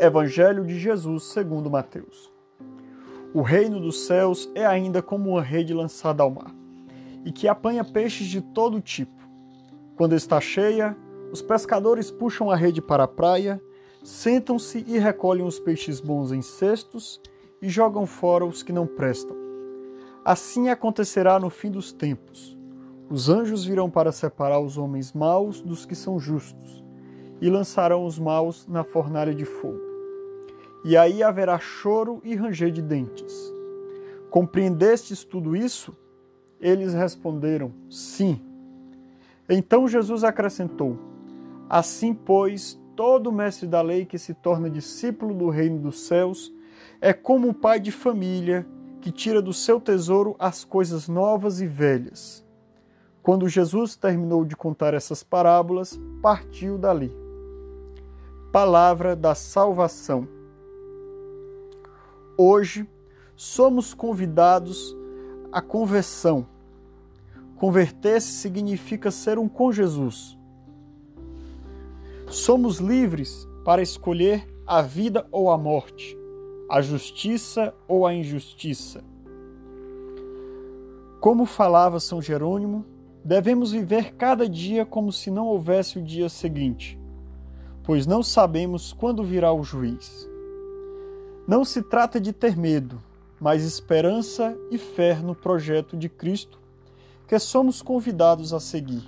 Evangelho de Jesus segundo Mateus. O reino dos céus é ainda como uma rede lançada ao mar, e que apanha peixes de todo tipo. Quando está cheia, os pescadores puxam a rede para a praia, sentam-se e recolhem os peixes bons em cestos e jogam fora os que não prestam. Assim acontecerá no fim dos tempos. Os anjos virão para separar os homens maus dos que são justos, e lançarão os maus na fornalha de fogo. E aí haverá choro e ranger de dentes. Compreendestes tudo isso? Eles responderam: Sim. Então Jesus acrescentou: Assim, pois, todo mestre da lei que se torna discípulo do reino dos céus é como um pai de família que tira do seu tesouro as coisas novas e velhas. Quando Jesus terminou de contar essas parábolas, partiu dali. Palavra da salvação. Hoje somos convidados à conversão. Converter-se significa ser um com Jesus. Somos livres para escolher a vida ou a morte, a justiça ou a injustiça. Como falava São Jerônimo, devemos viver cada dia como se não houvesse o dia seguinte, pois não sabemos quando virá o juiz. Não se trata de ter medo, mas esperança e fé no projeto de Cristo que somos convidados a seguir.